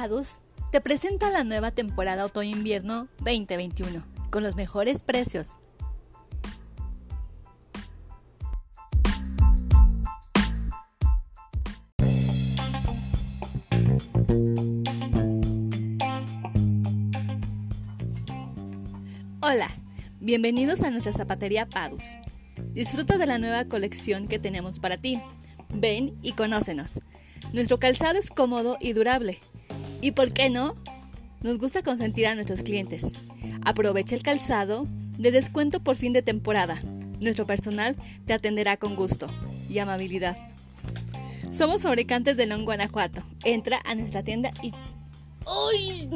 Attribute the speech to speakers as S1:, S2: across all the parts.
S1: Padus te presenta la nueva temporada otoño-invierno 2021 con los mejores precios. Hola, bienvenidos a nuestra zapatería Padus. Disfruta de la nueva colección que tenemos para ti. Ven y conócenos. Nuestro calzado es cómodo y durable. ¿Y por qué no? Nos gusta consentir a nuestros clientes. Aprovecha el calzado de descuento por fin de temporada. Nuestro personal te atenderá con gusto y amabilidad. Somos fabricantes de Long Guanajuato. Entra a nuestra tienda y... ¡Uy!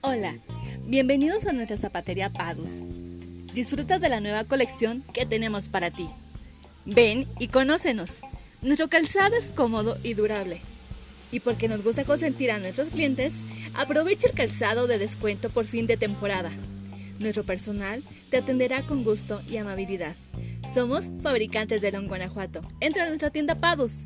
S1: Hola, bienvenidos a nuestra zapatería Padus. Disfruta de la nueva colección que tenemos para ti. Ven y conócenos. Nuestro calzado es cómodo y durable. Y porque nos gusta consentir a nuestros clientes, aprovecha el calzado de descuento por fin de temporada. Nuestro personal te atenderá con gusto y amabilidad. Somos fabricantes de Long Guanajuato. Entra a nuestra tienda Padus.